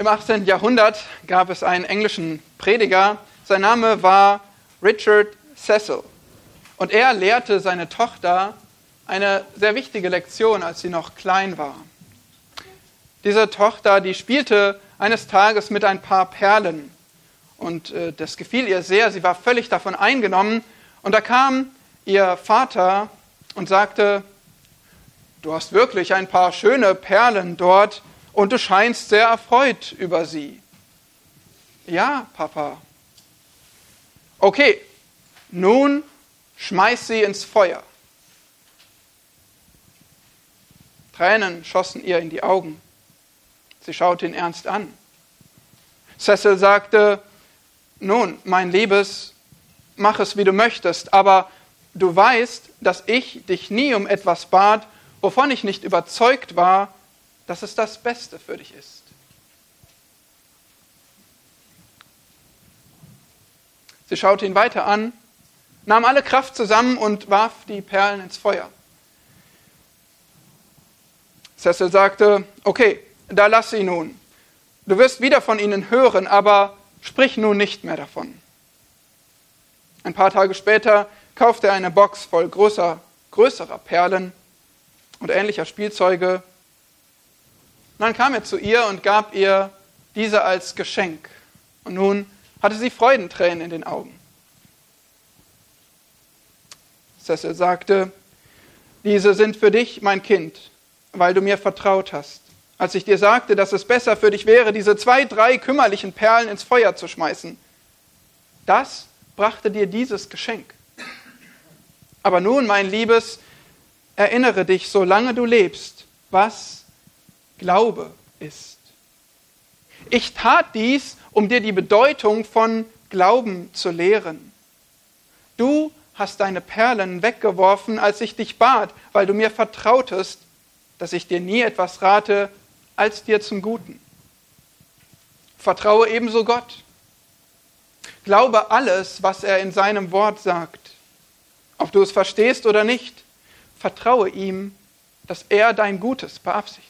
Im 18. Jahrhundert gab es einen englischen Prediger, sein Name war Richard Cecil. Und er lehrte seine Tochter eine sehr wichtige Lektion, als sie noch klein war. Diese Tochter, die spielte eines Tages mit ein paar Perlen. Und äh, das gefiel ihr sehr. Sie war völlig davon eingenommen. Und da kam ihr Vater und sagte, du hast wirklich ein paar schöne Perlen dort und du scheinst sehr erfreut über sie. Ja, Papa. Okay, nun schmeiß sie ins Feuer. Tränen schossen ihr in die Augen. Sie schaute ihn ernst an. Cecil sagte, nun, mein Liebes, mach es, wie du möchtest, aber du weißt, dass ich dich nie um etwas bat, wovon ich nicht überzeugt war, dass es das Beste für dich ist. Sie schaute ihn weiter an, nahm alle Kraft zusammen und warf die Perlen ins Feuer. Cecil sagte, okay, da lass sie nun. Du wirst wieder von ihnen hören, aber sprich nun nicht mehr davon. Ein paar Tage später kaufte er eine Box voll großer, größerer Perlen und ähnlicher Spielzeuge dann kam er zu ihr und gab ihr diese als Geschenk. Und nun hatte sie Freudentränen in den Augen. Cecil sagte, diese sind für dich, mein Kind, weil du mir vertraut hast. Als ich dir sagte, dass es besser für dich wäre, diese zwei, drei kümmerlichen Perlen ins Feuer zu schmeißen. Das brachte dir dieses Geschenk. Aber nun, mein Liebes, erinnere dich, solange du lebst, was Glaube ist. Ich tat dies, um dir die Bedeutung von Glauben zu lehren. Du hast deine Perlen weggeworfen, als ich dich bat, weil du mir vertrautest, dass ich dir nie etwas rate als dir zum Guten. Vertraue ebenso Gott. Glaube alles, was er in seinem Wort sagt. Ob du es verstehst oder nicht, vertraue ihm, dass er dein Gutes beabsichtigt.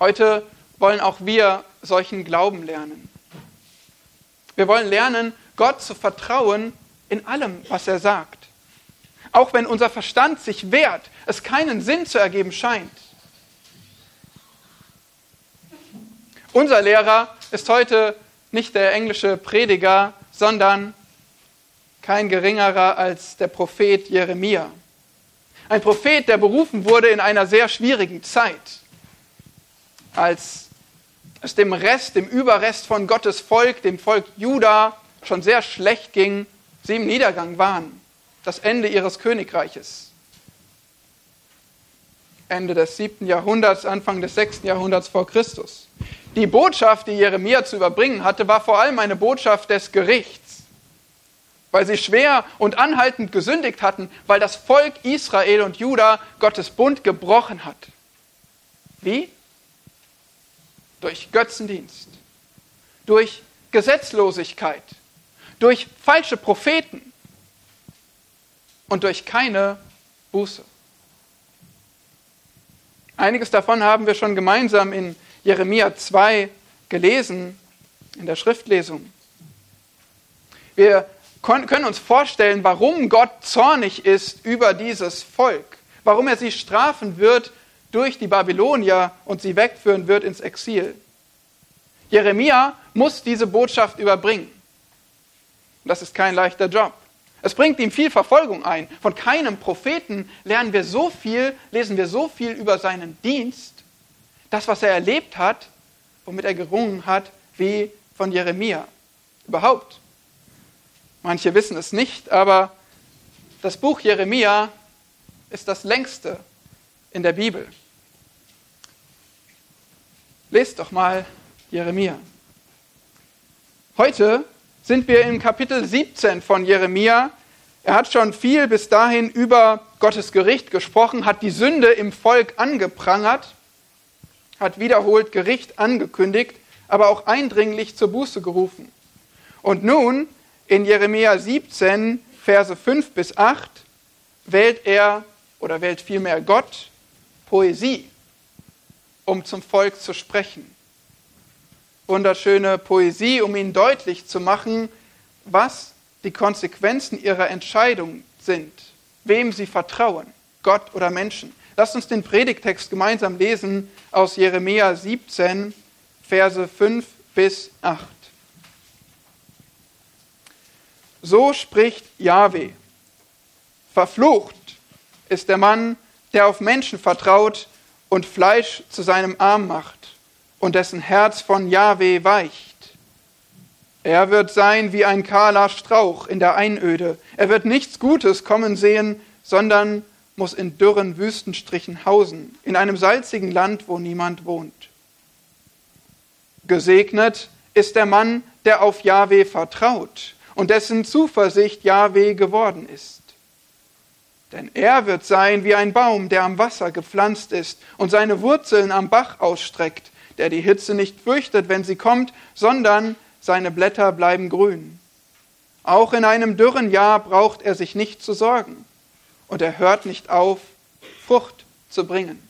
Heute wollen auch wir solchen Glauben lernen. Wir wollen lernen, Gott zu vertrauen in allem, was er sagt. Auch wenn unser Verstand sich wehrt, es keinen Sinn zu ergeben scheint. Unser Lehrer ist heute nicht der englische Prediger, sondern kein geringerer als der Prophet Jeremia. Ein Prophet, der berufen wurde in einer sehr schwierigen Zeit als es dem Rest, dem Überrest von Gottes Volk, dem Volk Juda, schon sehr schlecht ging, sie im Niedergang waren. Das Ende ihres Königreiches. Ende des siebten Jahrhunderts, Anfang des sechsten Jahrhunderts vor Christus. Die Botschaft, die Jeremia zu überbringen hatte, war vor allem eine Botschaft des Gerichts, weil sie schwer und anhaltend gesündigt hatten, weil das Volk Israel und Juda Gottes Bund gebrochen hat. Wie? Durch Götzendienst, durch Gesetzlosigkeit, durch falsche Propheten und durch keine Buße. Einiges davon haben wir schon gemeinsam in Jeremia 2 gelesen, in der Schriftlesung. Wir können uns vorstellen, warum Gott zornig ist über dieses Volk, warum er sie strafen wird durch die Babylonier und sie wegführen wird ins Exil. Jeremia muss diese Botschaft überbringen. Das ist kein leichter Job. Es bringt ihm viel Verfolgung ein. Von keinem Propheten lernen wir so viel, lesen wir so viel über seinen Dienst, das, was er erlebt hat, womit er gerungen hat, wie von Jeremia. Überhaupt. Manche wissen es nicht, aber das Buch Jeremia ist das längste in der Bibel. Lest doch mal Jeremia. Heute sind wir im Kapitel 17 von Jeremia. Er hat schon viel bis dahin über Gottes Gericht gesprochen, hat die Sünde im Volk angeprangert, hat wiederholt Gericht angekündigt, aber auch eindringlich zur Buße gerufen. Und nun in Jeremia 17, Verse 5 bis 8, wählt er oder wählt vielmehr Gott Poesie, um zum Volk zu sprechen. Wunderschöne Poesie, um ihnen deutlich zu machen, was die Konsequenzen ihrer Entscheidung sind, wem sie vertrauen, Gott oder Menschen. Lasst uns den Predigtext gemeinsam lesen aus Jeremia 17, Verse 5 bis 8. So spricht Yahweh. Verflucht ist der Mann, der auf Menschen vertraut und Fleisch zu seinem Arm macht und dessen Herz von Yahweh weicht. Er wird sein wie ein kahler Strauch in der Einöde. Er wird nichts Gutes kommen sehen, sondern muss in dürren Wüstenstrichen hausen, in einem salzigen Land, wo niemand wohnt. Gesegnet ist der Mann, der auf Jahwe vertraut und dessen Zuversicht Jahwe geworden ist. Denn er wird sein wie ein Baum, der am Wasser gepflanzt ist und seine Wurzeln am Bach ausstreckt, der die Hitze nicht fürchtet, wenn sie kommt, sondern seine Blätter bleiben grün. Auch in einem dürren Jahr braucht er sich nicht zu sorgen und er hört nicht auf, Frucht zu bringen.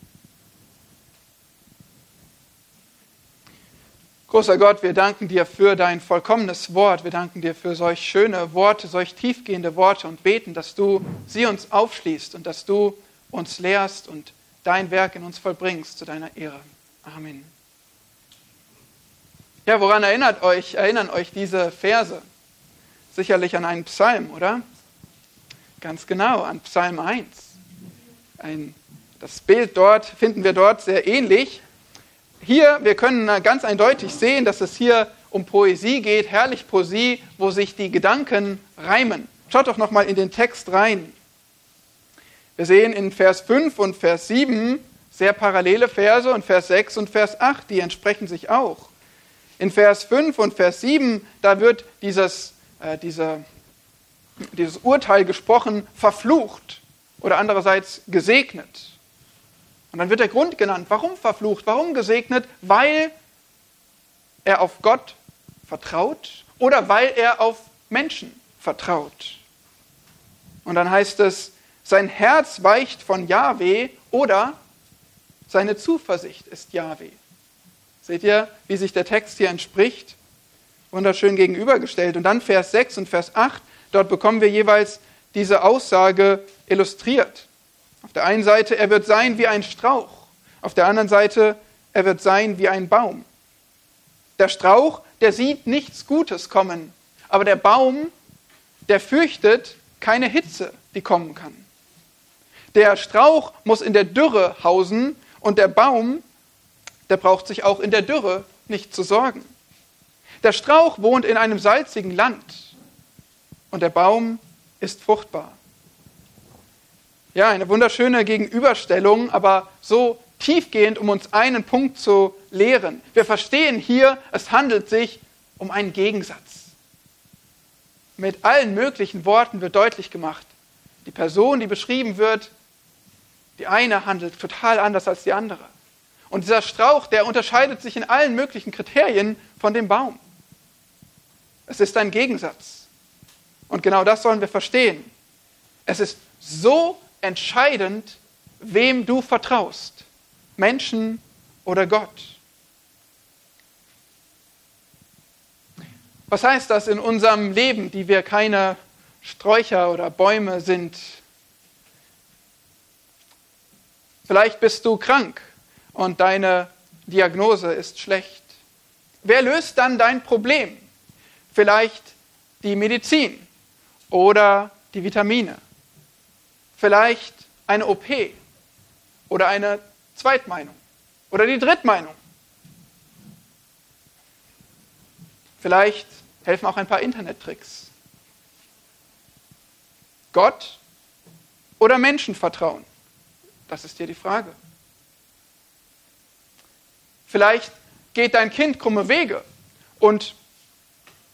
Großer Gott, wir danken dir für dein vollkommenes Wort. Wir danken dir für solch schöne Worte, solch tiefgehende Worte und beten, dass du sie uns aufschließt und dass du uns lehrst und dein Werk in uns vollbringst zu deiner Ehre. Amen. Ja, woran erinnert euch, erinnern euch diese Verse? Sicherlich an einen Psalm, oder? Ganz genau, an Psalm 1. Ein, das Bild dort finden wir dort sehr ähnlich. Hier, wir können ganz eindeutig sehen, dass es hier um Poesie geht, herrlich Poesie, wo sich die Gedanken reimen. Schaut doch nochmal in den Text rein. Wir sehen in Vers 5 und Vers 7 sehr parallele Verse und Vers 6 und Vers 8, die entsprechen sich auch. In Vers 5 und Vers 7, da wird dieses, äh, diese dieses Urteil gesprochen, verflucht oder andererseits gesegnet. Und dann wird der Grund genannt. Warum verflucht? Warum gesegnet? Weil er auf Gott vertraut oder weil er auf Menschen vertraut. Und dann heißt es, sein Herz weicht von Yahweh oder seine Zuversicht ist Yahweh. Seht ihr, wie sich der Text hier entspricht? Wunderschön gegenübergestellt. Und dann Vers 6 und Vers 8. Dort bekommen wir jeweils diese Aussage illustriert. Auf der einen Seite, er wird sein wie ein Strauch. Auf der anderen Seite, er wird sein wie ein Baum. Der Strauch, der sieht nichts Gutes kommen, aber der Baum, der fürchtet keine Hitze, die kommen kann. Der Strauch muss in der Dürre hausen und der Baum, der braucht sich auch in der Dürre nicht zu sorgen. Der Strauch wohnt in einem salzigen Land und der Baum ist fruchtbar. Ja, eine wunderschöne Gegenüberstellung, aber so tiefgehend, um uns einen Punkt zu lehren. Wir verstehen hier, es handelt sich um einen Gegensatz. Mit allen möglichen Worten wird deutlich gemacht, die Person, die beschrieben wird, die eine handelt total anders als die andere. Und dieser Strauch, der unterscheidet sich in allen möglichen Kriterien von dem Baum. Es ist ein Gegensatz. Und genau das sollen wir verstehen. Es ist so entscheidend, wem du vertraust. Menschen oder Gott. Was heißt das in unserem Leben, die wir keine Sträucher oder Bäume sind? Vielleicht bist du krank und deine Diagnose ist schlecht. Wer löst dann dein Problem? Vielleicht die Medizin oder die Vitamine. Vielleicht eine OP oder eine Zweitmeinung oder die Drittmeinung. Vielleicht helfen auch ein paar Internettricks. Gott oder Menschenvertrauen? Das ist hier die Frage. Vielleicht geht dein Kind krumme Wege und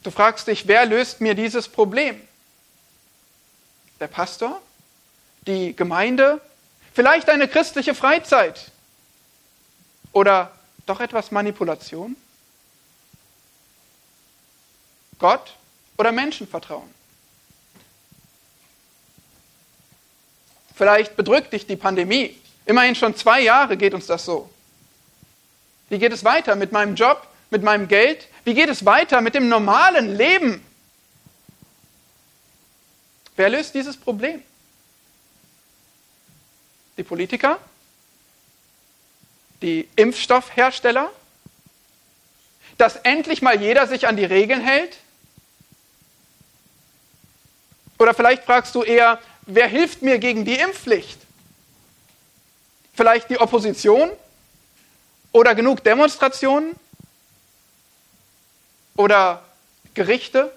du fragst dich, wer löst mir dieses Problem? der Pastor, die Gemeinde, vielleicht eine christliche Freizeit oder doch etwas Manipulation? Gott oder Menschenvertrauen? Vielleicht bedrückt dich die Pandemie. Immerhin schon zwei Jahre geht uns das so. Wie geht es weiter mit meinem Job, mit meinem Geld? Wie geht es weiter mit dem normalen Leben? Wer löst dieses Problem? Die Politiker? Die Impfstoffhersteller? Dass endlich mal jeder sich an die Regeln hält? Oder vielleicht fragst du eher, wer hilft mir gegen die Impfpflicht? Vielleicht die Opposition? Oder genug Demonstrationen? Oder Gerichte?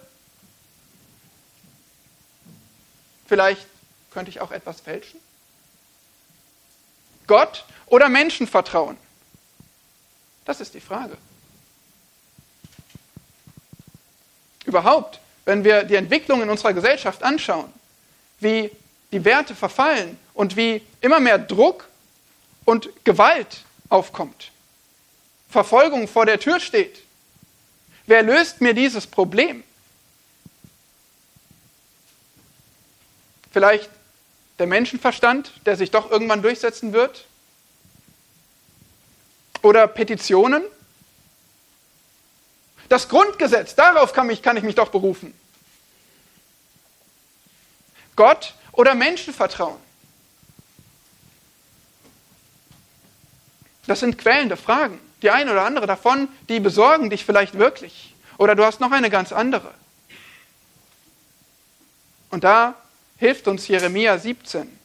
Vielleicht könnte ich auch etwas fälschen? Gott oder Menschen vertrauen? Das ist die Frage. Überhaupt, wenn wir die Entwicklung in unserer Gesellschaft anschauen, wie die Werte verfallen und wie immer mehr Druck und Gewalt aufkommt, Verfolgung vor der Tür steht, wer löst mir dieses Problem? Vielleicht der Menschenverstand, der sich doch irgendwann durchsetzen wird? Oder Petitionen? Das Grundgesetz, darauf kann, mich, kann ich mich doch berufen. Gott oder Menschenvertrauen? Das sind quälende Fragen. Die eine oder andere davon, die besorgen dich vielleicht wirklich. Oder du hast noch eine ganz andere. Und da hilft uns Jeremia 17.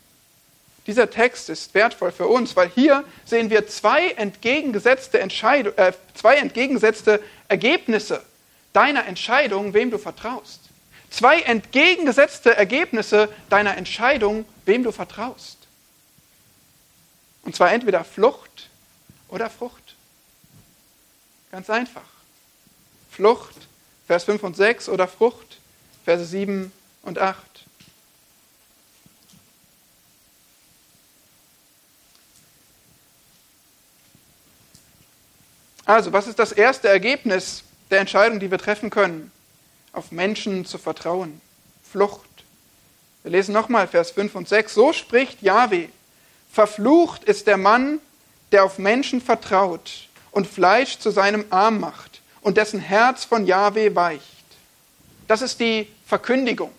Dieser Text ist wertvoll für uns, weil hier sehen wir zwei entgegengesetzte, Entscheid äh, zwei entgegengesetzte Ergebnisse deiner Entscheidung, wem du vertraust. Zwei entgegengesetzte Ergebnisse deiner Entscheidung, wem du vertraust. Und zwar entweder Flucht oder Frucht. Ganz einfach. Flucht, Vers 5 und 6 oder Frucht, Verse 7 und 8. Also, was ist das erste Ergebnis der Entscheidung, die wir treffen können? Auf Menschen zu vertrauen. Flucht. Wir lesen nochmal Vers 5 und 6. So spricht Yahweh. Verflucht ist der Mann, der auf Menschen vertraut und Fleisch zu seinem Arm macht und dessen Herz von Yahweh weicht. Das ist die Verkündigung.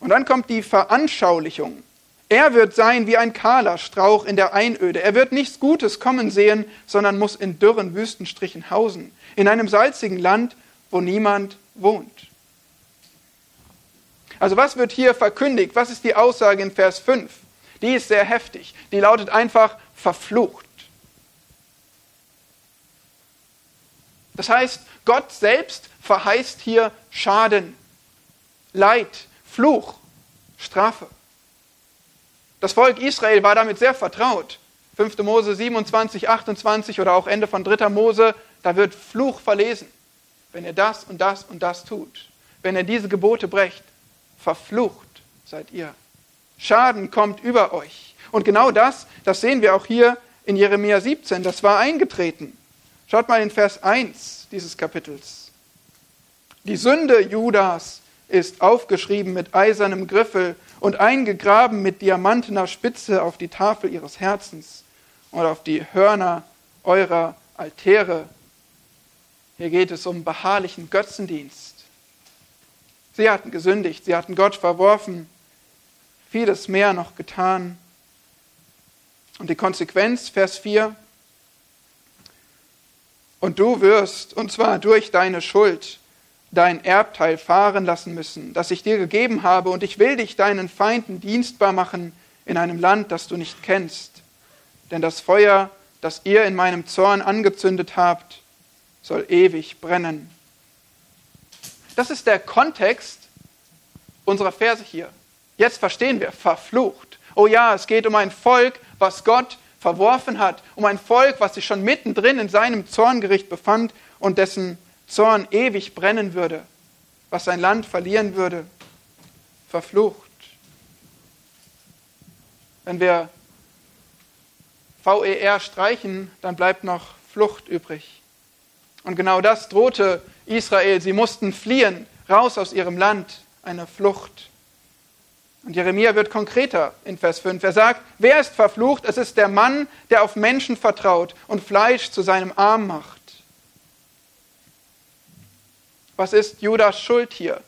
Und dann kommt die Veranschaulichung. Er wird sein wie ein kahler Strauch in der Einöde. Er wird nichts Gutes kommen sehen, sondern muss in dürren Wüstenstrichen hausen, in einem salzigen Land, wo niemand wohnt. Also was wird hier verkündigt? Was ist die Aussage in Vers 5? Die ist sehr heftig. Die lautet einfach verflucht. Das heißt, Gott selbst verheißt hier Schaden, Leid, Fluch, Strafe. Das Volk Israel war damit sehr vertraut. 5. Mose 27, 28 oder auch Ende von 3. Mose, da wird Fluch verlesen. Wenn ihr das und das und das tut, wenn ihr diese Gebote brecht, verflucht seid ihr. Schaden kommt über euch. Und genau das, das sehen wir auch hier in Jeremia 17, das war eingetreten. Schaut mal in Vers 1 dieses Kapitels. Die Sünde Judas ist aufgeschrieben mit eisernem Griffel und eingegraben mit diamantener Spitze auf die Tafel ihres Herzens und auf die Hörner eurer Altäre. Hier geht es um beharrlichen Götzendienst. Sie hatten gesündigt, sie hatten Gott verworfen, vieles mehr noch getan. Und die Konsequenz, Vers 4, und du wirst, und zwar durch deine Schuld, dein Erbteil fahren lassen müssen, das ich dir gegeben habe, und ich will dich deinen Feinden dienstbar machen in einem Land, das du nicht kennst. Denn das Feuer, das ihr in meinem Zorn angezündet habt, soll ewig brennen. Das ist der Kontext unserer Verse hier. Jetzt verstehen wir, verflucht. Oh ja, es geht um ein Volk, was Gott verworfen hat, um ein Volk, was sich schon mittendrin in seinem Zorngericht befand und dessen Zorn ewig brennen würde, was sein Land verlieren würde, verflucht. Wenn wir VER streichen, dann bleibt noch Flucht übrig. Und genau das drohte Israel. Sie mussten fliehen, raus aus ihrem Land, eine Flucht. Und Jeremia wird konkreter in Vers 5. Er sagt, wer ist verflucht? Es ist der Mann, der auf Menschen vertraut und Fleisch zu seinem Arm macht. Was ist Judas Schuld hier?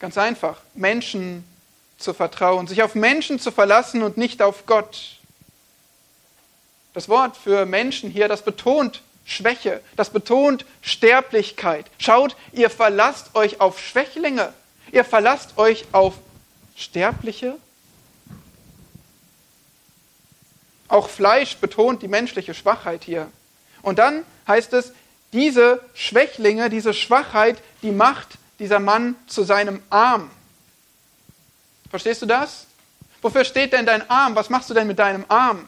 Ganz einfach, Menschen zu vertrauen, sich auf Menschen zu verlassen und nicht auf Gott. Das Wort für Menschen hier, das betont Schwäche, das betont Sterblichkeit. Schaut, ihr verlasst euch auf Schwächlinge, ihr verlasst euch auf Sterbliche. Auch Fleisch betont die menschliche Schwachheit hier. Und dann heißt es, diese Schwächlinge, diese Schwachheit, die macht dieser Mann zu seinem Arm. Verstehst du das? Wofür steht denn dein Arm? Was machst du denn mit deinem Arm?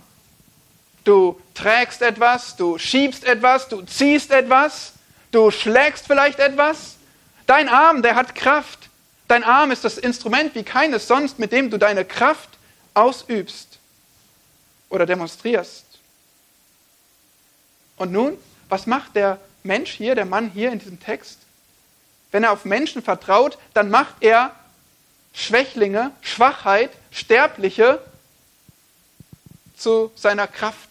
Du trägst etwas, du schiebst etwas, du ziehst etwas, du schlägst vielleicht etwas. Dein Arm, der hat Kraft. Dein Arm ist das Instrument wie keines sonst, mit dem du deine Kraft ausübst oder demonstrierst. Und nun, was macht der Mensch hier, der Mann hier in diesem Text? Wenn er auf Menschen vertraut, dann macht er Schwächlinge, Schwachheit, Sterbliche zu seiner Kraft.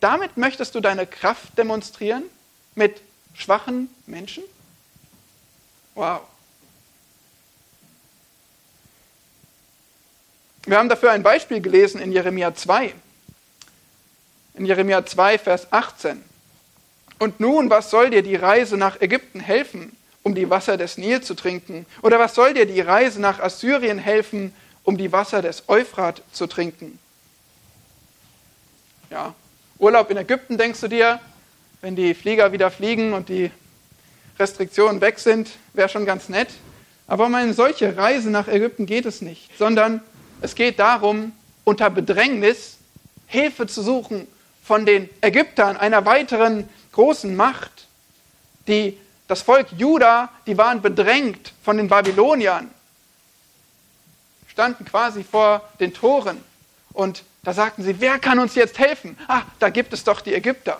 Damit möchtest du deine Kraft demonstrieren mit schwachen Menschen? Wow. Wir haben dafür ein Beispiel gelesen in Jeremia 2. In Jeremia 2, Vers 18. Und nun, was soll dir die Reise nach Ägypten helfen? um die Wasser des Nil zu trinken? Oder was soll dir die Reise nach Assyrien helfen, um die Wasser des Euphrat zu trinken? Ja, Urlaub in Ägypten, denkst du dir, wenn die Flieger wieder fliegen und die Restriktionen weg sind, wäre schon ganz nett. Aber um eine solche Reise nach Ägypten geht es nicht, sondern es geht darum, unter Bedrängnis Hilfe zu suchen von den Ägyptern, einer weiteren großen Macht, die das Volk Juda, die waren bedrängt von den Babyloniern, standen quasi vor den Toren. Und da sagten sie, wer kann uns jetzt helfen? Ah, da gibt es doch die Ägypter.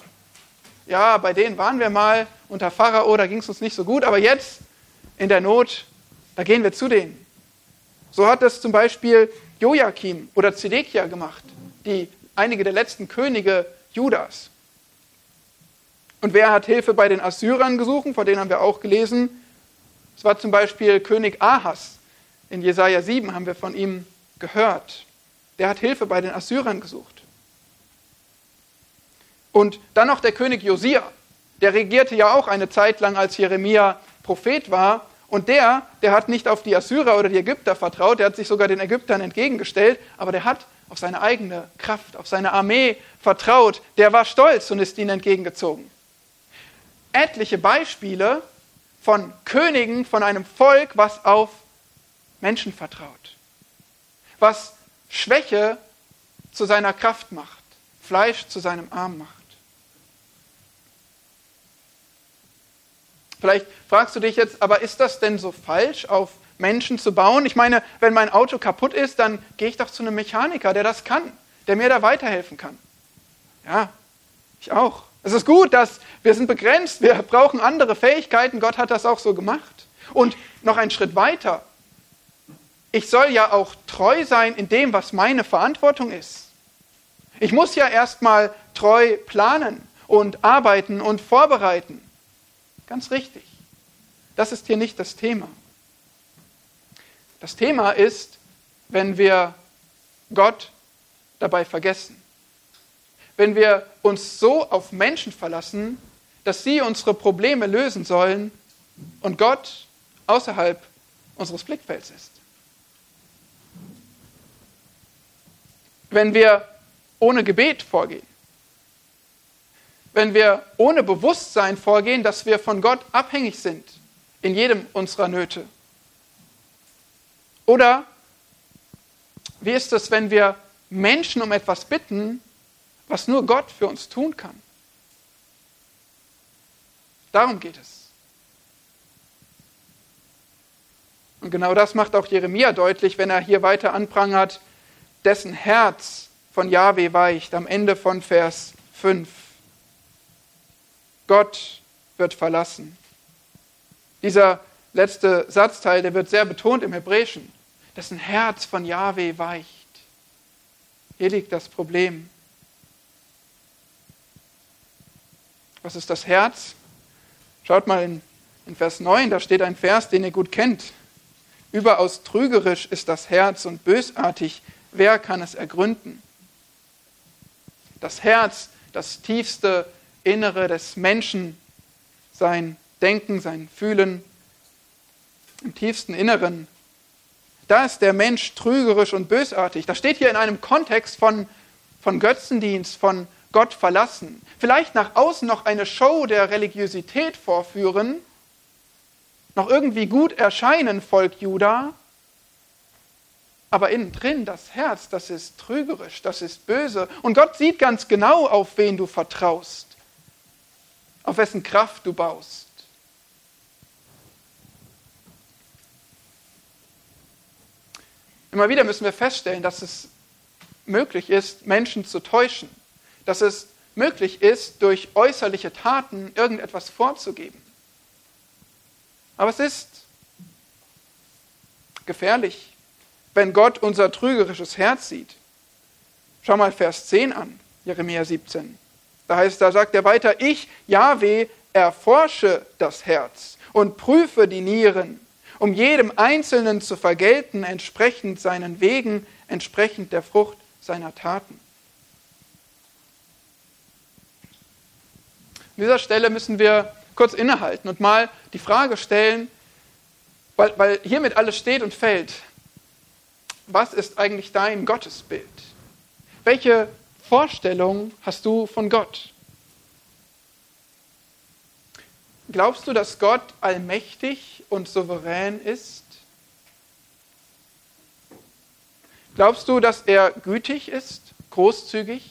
Ja, bei denen waren wir mal unter Pharao, da ging es uns nicht so gut, aber jetzt in der Not, da gehen wir zu denen. So hat es zum Beispiel Joachim oder Zedekia gemacht, die einige der letzten Könige Judas. Und wer hat Hilfe bei den Assyrern gesucht? Von denen haben wir auch gelesen. Es war zum Beispiel König Ahas. In Jesaja 7 haben wir von ihm gehört. Der hat Hilfe bei den Assyrern gesucht. Und dann noch der König Josia. Der regierte ja auch eine Zeit lang, als Jeremia Prophet war. Und der, der hat nicht auf die Assyrer oder die Ägypter vertraut, der hat sich sogar den Ägyptern entgegengestellt, aber der hat auf seine eigene Kraft, auf seine Armee vertraut. Der war stolz und ist ihnen entgegengezogen etliche Beispiele von Königen, von einem Volk, was auf Menschen vertraut, was Schwäche zu seiner Kraft macht, Fleisch zu seinem Arm macht. Vielleicht fragst du dich jetzt, aber ist das denn so falsch, auf Menschen zu bauen? Ich meine, wenn mein Auto kaputt ist, dann gehe ich doch zu einem Mechaniker, der das kann, der mir da weiterhelfen kann. Ja, ich auch. Es ist gut, dass wir sind begrenzt, wir brauchen andere Fähigkeiten. Gott hat das auch so gemacht. Und noch einen Schritt weiter. Ich soll ja auch treu sein in dem, was meine Verantwortung ist. Ich muss ja erstmal treu planen und arbeiten und vorbereiten. Ganz richtig. Das ist hier nicht das Thema. Das Thema ist, wenn wir Gott dabei vergessen wenn wir uns so auf Menschen verlassen, dass sie unsere Probleme lösen sollen und Gott außerhalb unseres Blickfelds ist. Wenn wir ohne Gebet vorgehen, wenn wir ohne Bewusstsein vorgehen, dass wir von Gott abhängig sind in jedem unserer Nöte. Oder wie ist es, wenn wir Menschen um etwas bitten, was nur Gott für uns tun kann. Darum geht es. Und genau das macht auch Jeremia deutlich, wenn er hier weiter anprangert, dessen Herz von Jahwe weicht, am Ende von Vers 5. Gott wird verlassen. Dieser letzte Satzteil, der wird sehr betont im Hebräischen. dessen Herz von Yahweh weicht. Hier liegt das Problem. Was ist das Herz? Schaut mal in, in Vers 9, da steht ein Vers, den ihr gut kennt. Überaus trügerisch ist das Herz und bösartig. Wer kann es ergründen? Das Herz, das tiefste Innere des Menschen, sein Denken, sein Fühlen, im tiefsten Inneren, da ist der Mensch trügerisch und bösartig. Das steht hier in einem Kontext von, von Götzendienst, von Gott verlassen. Vielleicht nach außen noch eine Show der Religiosität vorführen, noch irgendwie gut erscheinen, Volk Juda, aber innen drin das Herz, das ist trügerisch, das ist böse. Und Gott sieht ganz genau, auf wen du vertraust, auf wessen Kraft du baust. Immer wieder müssen wir feststellen, dass es möglich ist, Menschen zu täuschen, dass es möglich ist, durch äußerliche Taten irgendetwas vorzugeben. Aber es ist gefährlich, wenn Gott unser trügerisches Herz sieht. Schau mal Vers 10 an, Jeremia 17. Da heißt, da sagt er weiter, ich, Jahweh, erforsche das Herz und prüfe die Nieren um jedem Einzelnen zu vergelten, entsprechend seinen Wegen, entsprechend der Frucht seiner Taten. An dieser Stelle müssen wir kurz innehalten und mal die Frage stellen, weil, weil hiermit alles steht und fällt. Was ist eigentlich dein Gottesbild? Welche Vorstellung hast du von Gott? Glaubst du, dass Gott allmächtig und souverän ist? Glaubst du, dass er gütig ist, großzügig,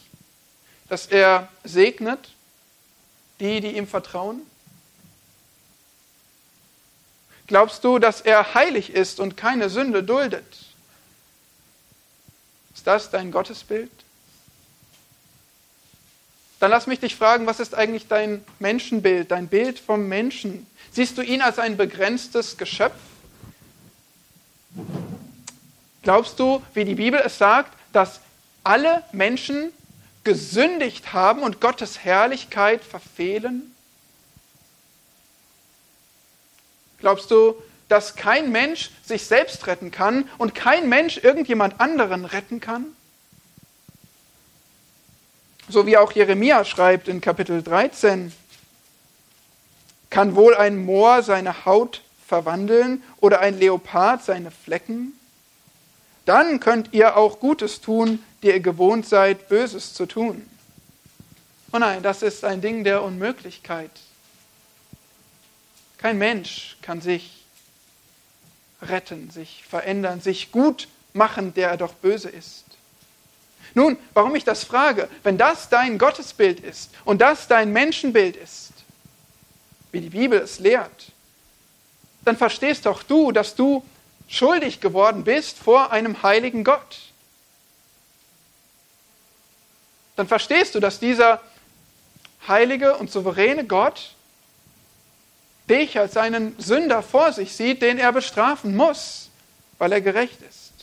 dass er segnet die, die ihm vertrauen? Glaubst du, dass er heilig ist und keine Sünde duldet? Ist das dein Gottesbild? Dann lass mich dich fragen, was ist eigentlich dein Menschenbild, dein Bild vom Menschen? Siehst du ihn als ein begrenztes Geschöpf? Glaubst du, wie die Bibel es sagt, dass alle Menschen gesündigt haben und Gottes Herrlichkeit verfehlen? Glaubst du, dass kein Mensch sich selbst retten kann und kein Mensch irgendjemand anderen retten kann? So wie auch Jeremia schreibt in Kapitel 13, kann wohl ein Moor seine Haut verwandeln oder ein Leopard seine Flecken? Dann könnt ihr auch Gutes tun, die ihr gewohnt seid, Böses zu tun. Oh nein, das ist ein Ding der Unmöglichkeit. Kein Mensch kann sich retten, sich verändern, sich gut machen, der er doch böse ist. Nun, warum ich das frage, wenn das dein Gottesbild ist und das dein Menschenbild ist, wie die Bibel es lehrt, dann verstehst doch du, dass du schuldig geworden bist vor einem heiligen Gott. Dann verstehst du, dass dieser heilige und souveräne Gott dich als einen Sünder vor sich sieht, den er bestrafen muss, weil er gerecht ist.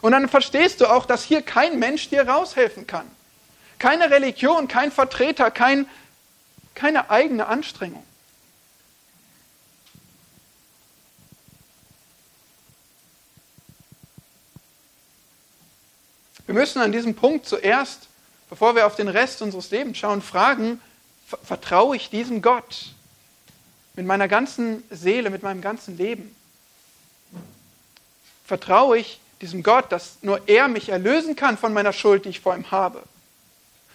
Und dann verstehst du auch, dass hier kein Mensch dir raushelfen kann. Keine Religion, kein Vertreter, kein, keine eigene Anstrengung. Wir müssen an diesem Punkt zuerst, bevor wir auf den Rest unseres Lebens schauen, fragen, vertraue ich diesem Gott mit meiner ganzen Seele, mit meinem ganzen Leben? Vertraue ich diesem Gott, dass nur er mich erlösen kann von meiner Schuld, die ich vor ihm habe.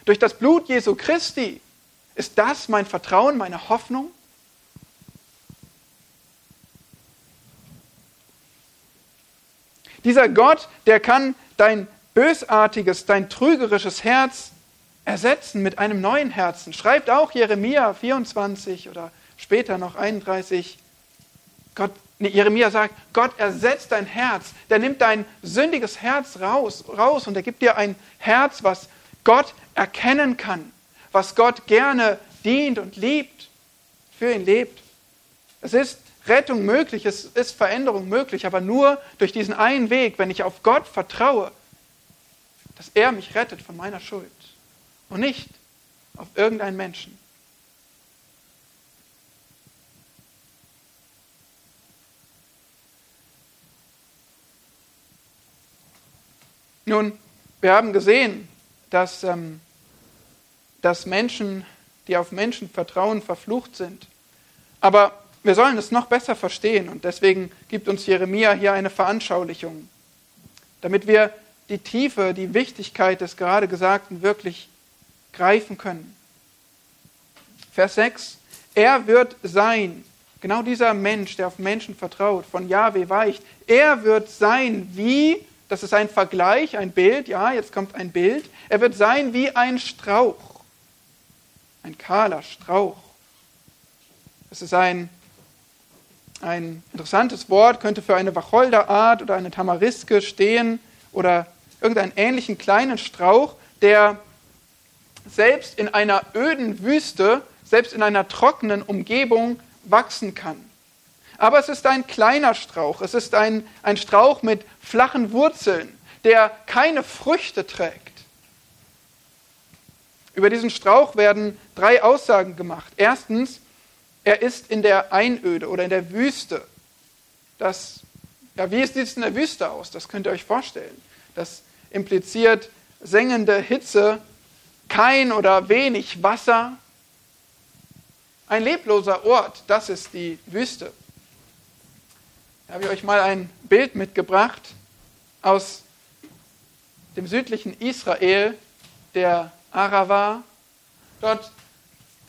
Durch das Blut Jesu Christi ist das mein Vertrauen, meine Hoffnung? Dieser Gott, der kann dein bösartiges, dein trügerisches Herz ersetzen mit einem neuen Herzen. Schreibt auch Jeremia 24 oder später noch 31. Gott Jeremia sagt, Gott ersetzt dein Herz, der nimmt dein sündiges Herz raus, raus und er gibt dir ein Herz, was Gott erkennen kann, was Gott gerne dient und liebt, für ihn lebt. Es ist Rettung möglich, es ist Veränderung möglich, aber nur durch diesen einen Weg, wenn ich auf Gott vertraue, dass er mich rettet von meiner Schuld und nicht auf irgendeinen Menschen. Nun, wir haben gesehen, dass, ähm, dass Menschen, die auf Menschen vertrauen, verflucht sind. Aber wir sollen es noch besser verstehen und deswegen gibt uns Jeremia hier eine Veranschaulichung, damit wir die Tiefe, die Wichtigkeit des gerade Gesagten wirklich greifen können. Vers 6. Er wird sein, genau dieser Mensch, der auf Menschen vertraut, von Jahwe weicht, er wird sein wie das ist ein Vergleich, ein Bild. Ja, jetzt kommt ein Bild. Er wird sein wie ein Strauch. Ein kahler Strauch. Das ist ein, ein interessantes Wort, könnte für eine Wacholderart oder eine Tamariske stehen oder irgendeinen ähnlichen kleinen Strauch, der selbst in einer öden Wüste, selbst in einer trockenen Umgebung wachsen kann. Aber es ist ein kleiner Strauch. Es ist ein, ein Strauch mit flachen Wurzeln, der keine Früchte trägt. Über diesen Strauch werden drei Aussagen gemacht. Erstens, er ist in der Einöde oder in der Wüste. Das, ja, wie sieht es in der Wüste aus? Das könnt ihr euch vorstellen. Das impliziert sengende Hitze, kein oder wenig Wasser. Ein lebloser Ort, das ist die Wüste. Da habe ich euch mal ein Bild mitgebracht aus dem südlichen Israel, der Arava. Dort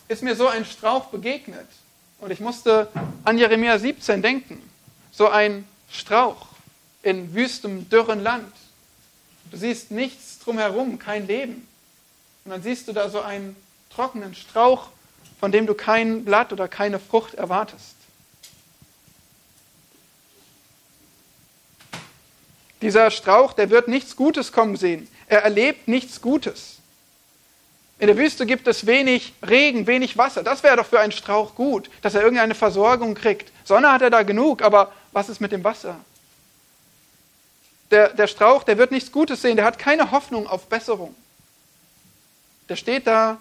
ist mir so ein Strauch begegnet und ich musste an Jeremia 17 denken. So ein Strauch in wüstem, dürren Land. Du siehst nichts drumherum, kein Leben. Und dann siehst du da so einen trockenen Strauch, von dem du kein Blatt oder keine Frucht erwartest. Dieser Strauch, der wird nichts Gutes kommen sehen. Er erlebt nichts Gutes. In der Wüste gibt es wenig Regen, wenig Wasser. Das wäre doch für einen Strauch gut, dass er irgendeine Versorgung kriegt. Sonne hat er da genug, aber was ist mit dem Wasser? Der, der Strauch, der wird nichts Gutes sehen, der hat keine Hoffnung auf Besserung. Der steht da,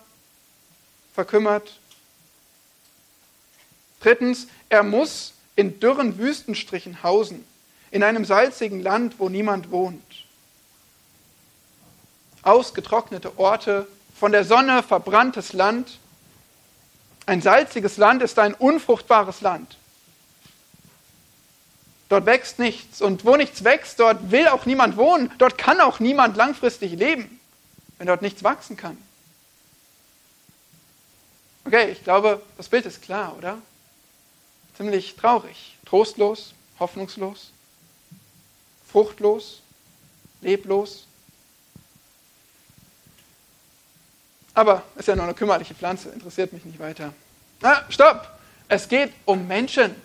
verkümmert. Drittens, er muss in dürren Wüstenstrichen hausen in einem salzigen Land, wo niemand wohnt. Ausgetrocknete Orte, von der Sonne verbranntes Land. Ein salziges Land ist ein unfruchtbares Land. Dort wächst nichts. Und wo nichts wächst, dort will auch niemand wohnen. Dort kann auch niemand langfristig leben, wenn dort nichts wachsen kann. Okay, ich glaube, das Bild ist klar, oder? Ziemlich traurig, trostlos, hoffnungslos fruchtlos, leblos. Aber es ist ja nur eine kümmerliche Pflanze, interessiert mich nicht weiter. Ah, stopp! Es geht um Menschen.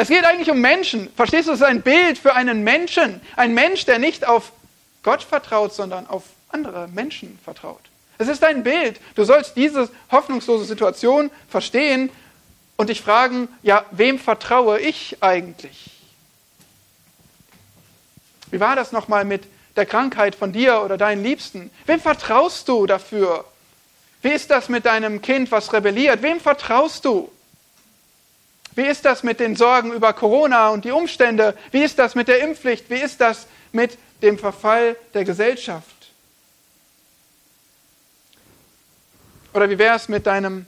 Es geht eigentlich um Menschen. Verstehst du, es ist ein Bild für einen Menschen. Ein Mensch, der nicht auf Gott vertraut, sondern auf andere Menschen vertraut. Es ist ein Bild. Du sollst diese hoffnungslose Situation verstehen und dich fragen, ja, wem vertraue ich eigentlich? Wie war das nochmal mit der Krankheit von dir oder deinen Liebsten? Wem vertraust du dafür? Wie ist das mit deinem Kind, was rebelliert? Wem vertraust du? Wie ist das mit den Sorgen über Corona und die Umstände? Wie ist das mit der Impfpflicht? Wie ist das mit dem Verfall der Gesellschaft? Oder wie wäre es mit deinem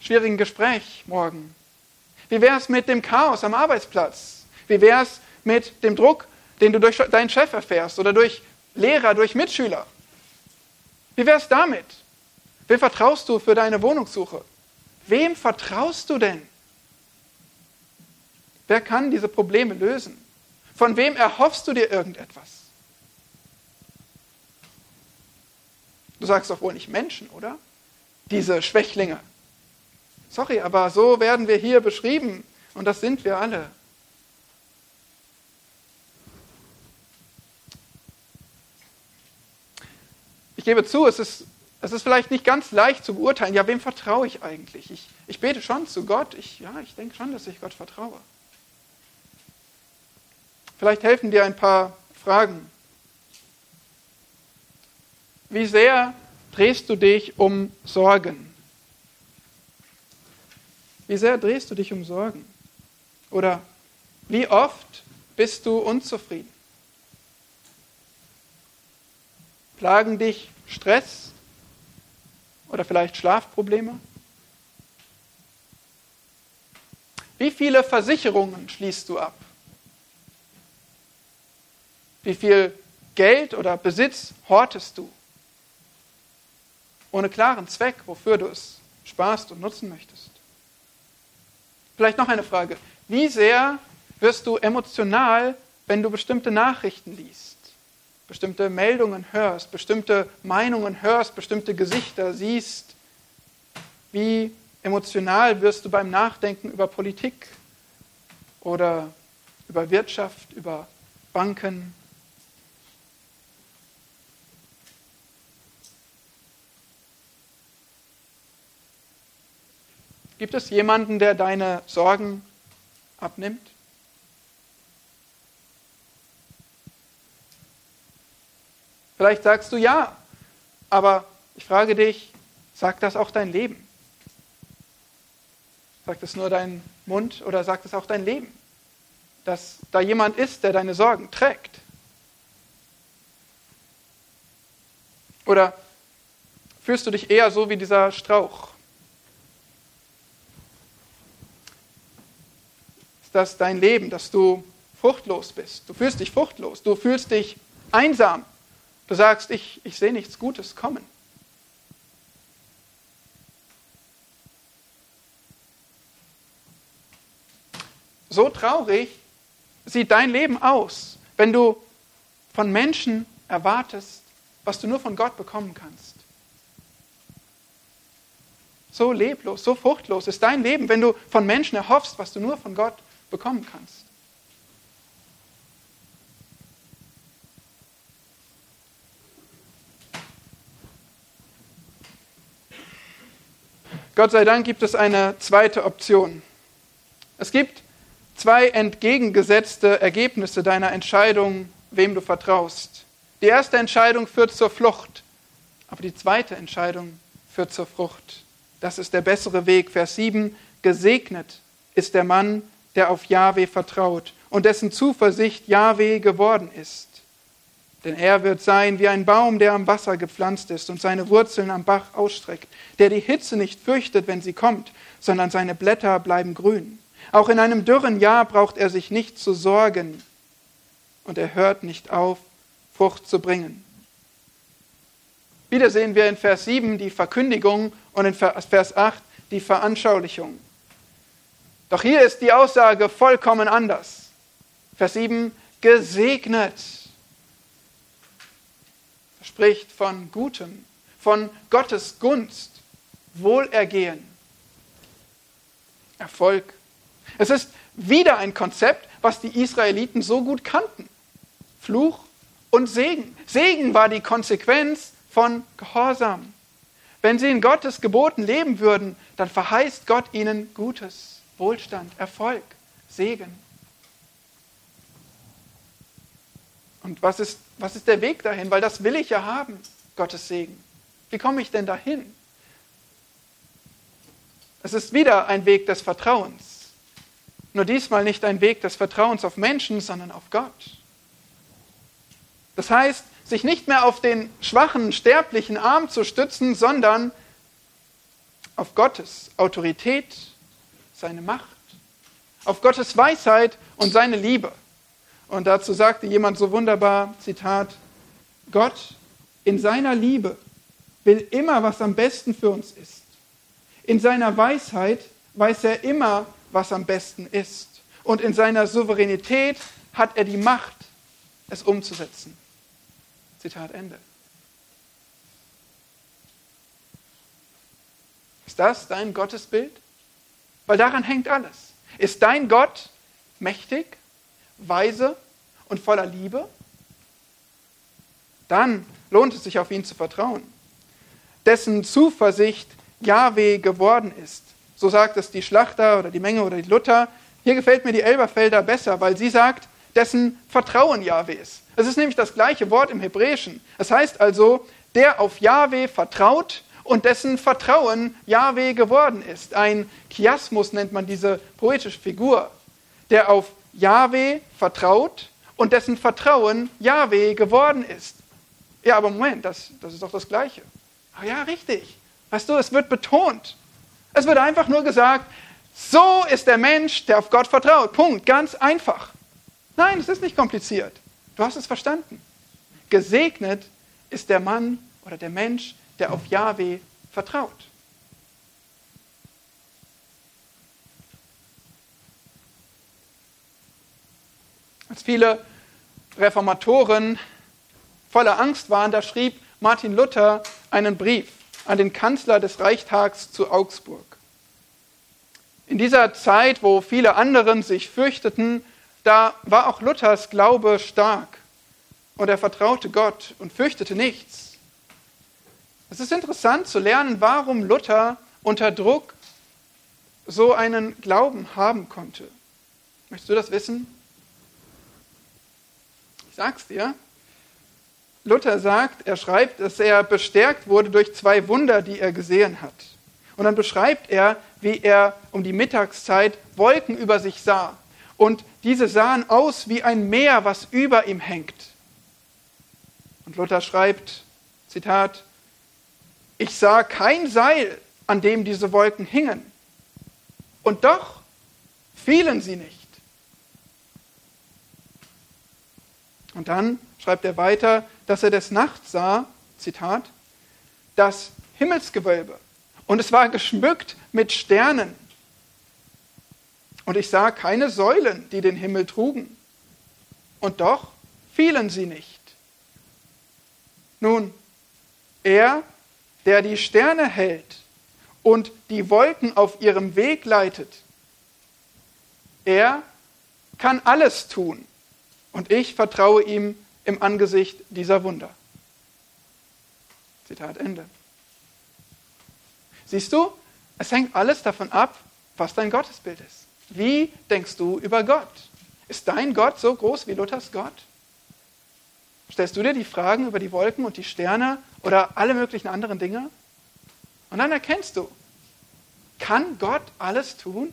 schwierigen Gespräch morgen? Wie wäre es mit dem Chaos am Arbeitsplatz? Wie wäre es mit dem Druck den du durch deinen Chef erfährst oder durch Lehrer, durch Mitschüler. Wie wäre es damit? Wem vertraust du für deine Wohnungssuche? Wem vertraust du denn? Wer kann diese Probleme lösen? Von wem erhoffst du dir irgendetwas? Du sagst doch wohl nicht Menschen, oder? Diese Schwächlinge. Sorry, aber so werden wir hier beschrieben und das sind wir alle. Ich gebe zu, es ist, es ist vielleicht nicht ganz leicht zu beurteilen, ja, wem vertraue ich eigentlich? Ich, ich bete schon zu Gott, ich, ja, ich denke schon, dass ich Gott vertraue. Vielleicht helfen dir ein paar Fragen. Wie sehr drehst du dich um Sorgen? Wie sehr drehst du dich um Sorgen? Oder wie oft bist du unzufrieden? Plagen dich Stress oder vielleicht Schlafprobleme? Wie viele Versicherungen schließt du ab? Wie viel Geld oder Besitz hortest du? Ohne klaren Zweck, wofür du es sparst und nutzen möchtest. Vielleicht noch eine Frage. Wie sehr wirst du emotional, wenn du bestimmte Nachrichten liest, bestimmte Meldungen hörst, bestimmte Meinungen hörst, bestimmte Gesichter siehst? Wie emotional wirst du beim Nachdenken über Politik oder über Wirtschaft, über Banken? Gibt es jemanden, der deine Sorgen abnimmt? Vielleicht sagst du ja, aber ich frage dich, sagt das auch dein Leben? Sagt es nur dein Mund oder sagt es auch dein Leben? Dass da jemand ist, der deine Sorgen trägt? Oder fühlst du dich eher so wie dieser Strauch? Ist das dein Leben, dass du fruchtlos bist? Du fühlst dich fruchtlos, du fühlst dich einsam, Du sagst, ich, ich sehe nichts Gutes kommen. So traurig sieht dein Leben aus, wenn du von Menschen erwartest, was du nur von Gott bekommen kannst. So leblos, so fruchtlos ist dein Leben, wenn du von Menschen erhoffst, was du nur von Gott bekommen kannst. Gott sei Dank gibt es eine zweite Option. Es gibt zwei entgegengesetzte Ergebnisse deiner Entscheidung, wem du vertraust. Die erste Entscheidung führt zur Flucht, aber die zweite Entscheidung führt zur Frucht. Das ist der bessere Weg. Vers 7, gesegnet ist der Mann, der auf Jahwe vertraut und dessen Zuversicht Jahwe geworden ist. Denn er wird sein wie ein Baum, der am Wasser gepflanzt ist und seine Wurzeln am Bach ausstreckt, der die Hitze nicht fürchtet, wenn sie kommt, sondern seine Blätter bleiben grün. Auch in einem dürren Jahr braucht er sich nicht zu sorgen und er hört nicht auf, Frucht zu bringen. Wieder sehen wir in Vers 7 die Verkündigung und in Vers 8 die Veranschaulichung. Doch hier ist die Aussage vollkommen anders. Vers 7, gesegnet spricht von Gutem, von Gottes Gunst, Wohlergehen, Erfolg. Es ist wieder ein Konzept, was die Israeliten so gut kannten. Fluch und Segen. Segen war die Konsequenz von Gehorsam. Wenn sie in Gottes Geboten leben würden, dann verheißt Gott ihnen Gutes, Wohlstand, Erfolg, Segen. Und was ist, was ist der Weg dahin? Weil das will ich ja haben, Gottes Segen. Wie komme ich denn dahin? Es ist wieder ein Weg des Vertrauens. Nur diesmal nicht ein Weg des Vertrauens auf Menschen, sondern auf Gott. Das heißt, sich nicht mehr auf den schwachen, sterblichen Arm zu stützen, sondern auf Gottes Autorität, seine Macht, auf Gottes Weisheit und seine Liebe. Und dazu sagte jemand so wunderbar, Zitat, Gott in seiner Liebe will immer, was am besten für uns ist. In seiner Weisheit weiß er immer, was am besten ist. Und in seiner Souveränität hat er die Macht, es umzusetzen. Zitat Ende. Ist das dein Gottesbild? Weil daran hängt alles. Ist dein Gott mächtig? weise und voller Liebe, dann lohnt es sich auf ihn zu vertrauen. Dessen Zuversicht Yahweh geworden ist. So sagt es die Schlachter oder die Menge oder die Luther. Hier gefällt mir die Elberfelder besser, weil sie sagt, dessen Vertrauen Jahwe ist. Es ist nämlich das gleiche Wort im Hebräischen. Es heißt also, der auf Jahwe vertraut und dessen Vertrauen Jahwe geworden ist. Ein Chiasmus nennt man diese poetische Figur, der auf Jahwe vertraut und dessen Vertrauen Jahwe geworden ist. Ja, aber Moment, das, das ist doch das Gleiche. Ach ja, richtig. Weißt du, es wird betont. Es wird einfach nur gesagt, so ist der Mensch, der auf Gott vertraut. Punkt. Ganz einfach. Nein, es ist nicht kompliziert. Du hast es verstanden. Gesegnet ist der Mann oder der Mensch, der auf Jahwe vertraut. Als viele Reformatoren voller Angst waren, da schrieb Martin Luther einen Brief an den Kanzler des Reichstags zu Augsburg. In dieser Zeit, wo viele anderen sich fürchteten, da war auch Luthers Glaube stark und er vertraute Gott und fürchtete nichts. Es ist interessant zu lernen, warum Luther unter Druck so einen Glauben haben konnte. Möchtest du das wissen? Ich sag's dir. Luther sagt, er schreibt, dass er bestärkt wurde durch zwei Wunder, die er gesehen hat. Und dann beschreibt er, wie er um die Mittagszeit Wolken über sich sah. Und diese sahen aus wie ein Meer, was über ihm hängt. Und Luther schreibt, Zitat, ich sah kein Seil, an dem diese Wolken hingen. Und doch fielen sie nicht. Und dann schreibt er weiter, dass er des Nachts sah, Zitat, das Himmelsgewölbe. Und es war geschmückt mit Sternen. Und ich sah keine Säulen, die den Himmel trugen. Und doch fielen sie nicht. Nun, er, der die Sterne hält und die Wolken auf ihrem Weg leitet, er kann alles tun. Und ich vertraue ihm im Angesicht dieser Wunder. Zitat Ende. Siehst du, es hängt alles davon ab, was dein Gottesbild ist. Wie denkst du über Gott? Ist dein Gott so groß wie Luthers Gott? Stellst du dir die Fragen über die Wolken und die Sterne oder alle möglichen anderen Dinge? Und dann erkennst du, kann Gott alles tun?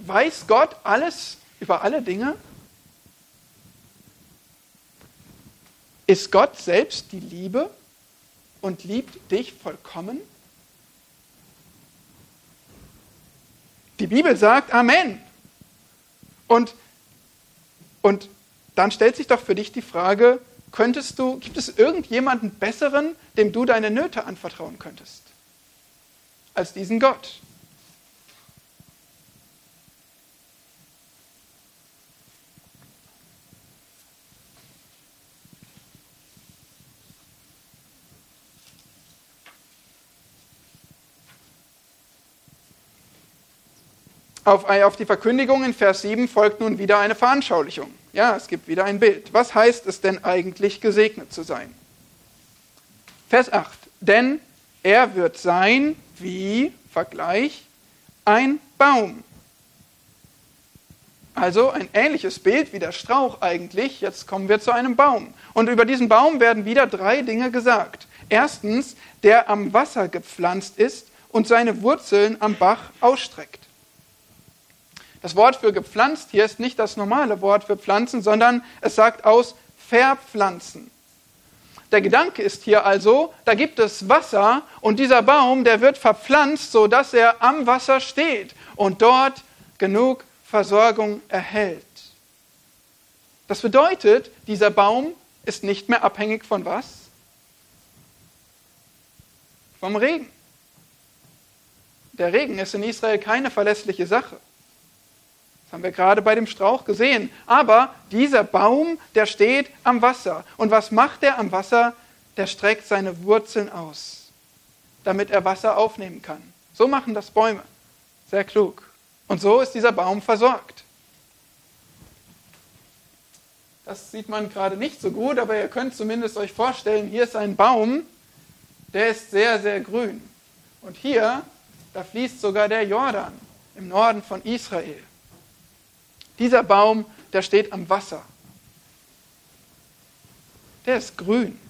Weiß Gott alles über alle Dinge? Ist Gott selbst die Liebe und liebt dich vollkommen? Die Bibel sagt Amen. Und, und dann stellt sich doch für dich die Frage, könntest du, gibt es irgendjemanden besseren, dem du deine Nöte anvertrauen könntest, als diesen Gott? Auf, auf die Verkündigung in Vers 7 folgt nun wieder eine Veranschaulichung. Ja, es gibt wieder ein Bild. Was heißt es denn eigentlich, gesegnet zu sein? Vers 8. Denn er wird sein wie, Vergleich, ein Baum. Also ein ähnliches Bild wie der Strauch eigentlich. Jetzt kommen wir zu einem Baum. Und über diesen Baum werden wieder drei Dinge gesagt. Erstens, der am Wasser gepflanzt ist und seine Wurzeln am Bach ausstreckt. Das Wort für gepflanzt hier ist nicht das normale Wort für pflanzen, sondern es sagt aus verpflanzen. Der Gedanke ist hier also, da gibt es Wasser und dieser Baum, der wird verpflanzt, sodass er am Wasser steht und dort genug Versorgung erhält. Das bedeutet, dieser Baum ist nicht mehr abhängig von was? Vom Regen. Der Regen ist in Israel keine verlässliche Sache. Das haben wir gerade bei dem Strauch gesehen. Aber dieser Baum, der steht am Wasser. Und was macht er am Wasser? Der streckt seine Wurzeln aus, damit er Wasser aufnehmen kann. So machen das Bäume. Sehr klug. Und so ist dieser Baum versorgt. Das sieht man gerade nicht so gut, aber ihr könnt zumindest euch vorstellen, hier ist ein Baum, der ist sehr, sehr grün. Und hier, da fließt sogar der Jordan im Norden von Israel. Dieser Baum, der steht am Wasser. Der ist grün.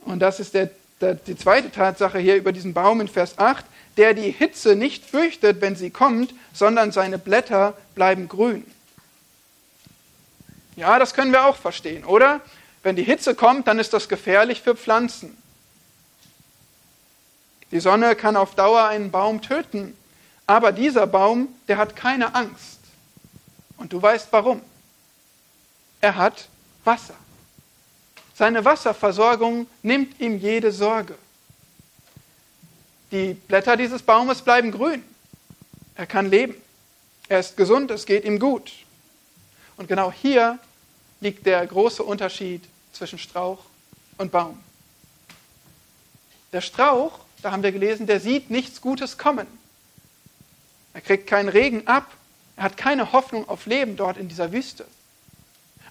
Und das ist der, der, die zweite Tatsache hier über diesen Baum in Vers 8, der die Hitze nicht fürchtet, wenn sie kommt, sondern seine Blätter bleiben grün. Ja, das können wir auch verstehen, oder? Wenn die Hitze kommt, dann ist das gefährlich für Pflanzen. Die Sonne kann auf Dauer einen Baum töten, aber dieser Baum, der hat keine Angst. Und du weißt warum. Er hat Wasser. Seine Wasserversorgung nimmt ihm jede Sorge. Die Blätter dieses Baumes bleiben grün. Er kann leben. Er ist gesund, es geht ihm gut. Und genau hier liegt der große Unterschied zwischen Strauch und Baum. Der Strauch, da haben wir gelesen, der sieht nichts Gutes kommen. Er kriegt keinen Regen ab. Er hat keine Hoffnung auf Leben dort in dieser Wüste.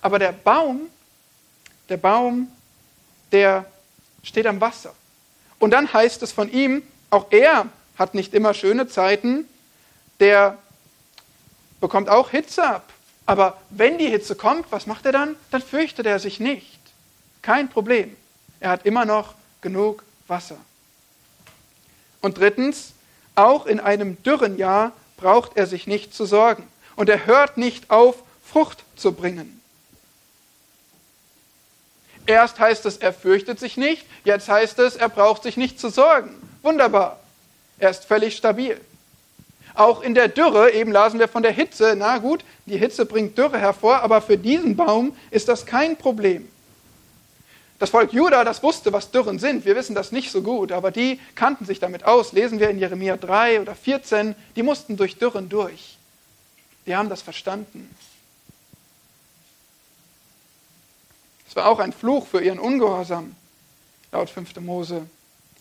Aber der Baum, der Baum, der steht am Wasser. Und dann heißt es von ihm, auch er hat nicht immer schöne Zeiten, der bekommt auch Hitze ab. Aber wenn die Hitze kommt, was macht er dann? Dann fürchtet er sich nicht. Kein Problem. Er hat immer noch genug Wasser. Und drittens, auch in einem dürren Jahr braucht er sich nicht zu sorgen. Und er hört nicht auf, Frucht zu bringen. Erst heißt es, er fürchtet sich nicht, jetzt heißt es, er braucht sich nicht zu sorgen. Wunderbar. Er ist völlig stabil. Auch in der Dürre, eben lasen wir von der Hitze, na gut, die Hitze bringt Dürre hervor, aber für diesen Baum ist das kein Problem. Das Volk Juda, das wusste, was Dürren sind. Wir wissen das nicht so gut, aber die kannten sich damit aus. Lesen wir in Jeremia 3 oder 14, die mussten durch Dürren durch. Die haben das verstanden. Es war auch ein Fluch für ihren Ungehorsam, laut 5. Mose.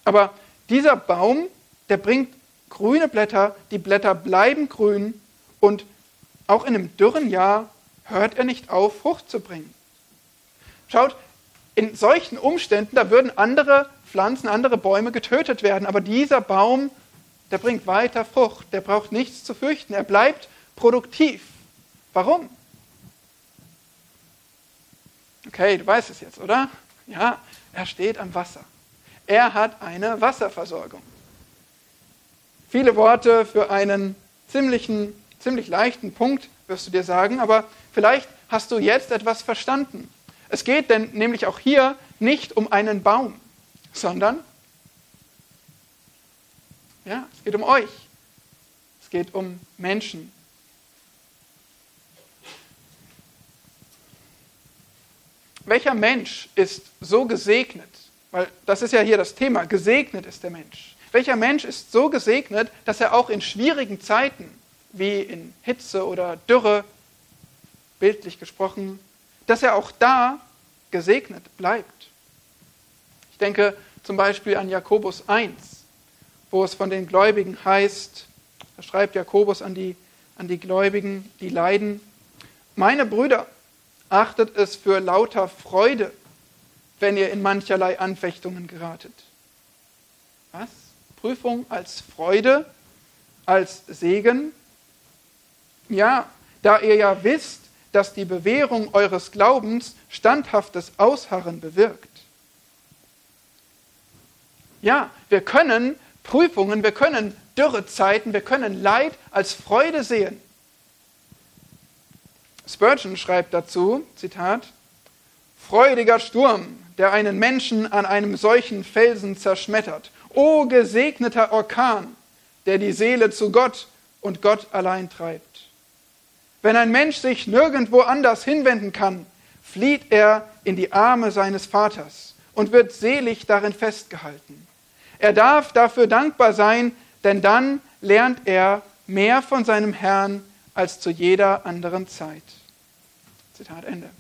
Aber dieser Baum, der bringt grüne Blätter, die Blätter bleiben grün und auch in einem dürren Jahr hört er nicht auf, Frucht zu bringen. Schaut, in solchen Umständen, da würden andere Pflanzen, andere Bäume getötet werden, aber dieser Baum, der bringt weiter Frucht, der braucht nichts zu fürchten, er bleibt produktiv. Warum? Okay, du weißt es jetzt, oder? Ja, er steht am Wasser. Er hat eine Wasserversorgung. Viele Worte für einen ziemlichen, ziemlich leichten Punkt, wirst du dir sagen, aber vielleicht hast du jetzt etwas verstanden. Es geht denn nämlich auch hier nicht um einen Baum, sondern ja, es geht um euch. Es geht um Menschen. Welcher Mensch ist so gesegnet, weil das ist ja hier das Thema, gesegnet ist der Mensch. Welcher Mensch ist so gesegnet, dass er auch in schwierigen Zeiten, wie in Hitze oder Dürre, bildlich gesprochen, dass er auch da gesegnet bleibt? Ich denke zum Beispiel an Jakobus 1, wo es von den Gläubigen heißt, da schreibt Jakobus an die, an die Gläubigen, die leiden, meine Brüder, achtet es für lauter Freude, wenn ihr in mancherlei Anfechtungen geratet. Was? Prüfung als Freude, als Segen? Ja, da ihr ja wisst, dass die Bewährung eures Glaubens standhaftes Ausharren bewirkt. Ja, wir können Prüfungen, wir können Dürrezeiten, wir können Leid als Freude sehen. Spurgeon schreibt dazu, Zitat, Freudiger Sturm, der einen Menschen an einem solchen Felsen zerschmettert. O gesegneter Orkan, der die Seele zu Gott und Gott allein treibt. Wenn ein Mensch sich nirgendwo anders hinwenden kann, flieht er in die Arme seines Vaters und wird selig darin festgehalten. Er darf dafür dankbar sein, denn dann lernt er mehr von seinem Herrn als zu jeder anderen Zeit. Zitat Ende.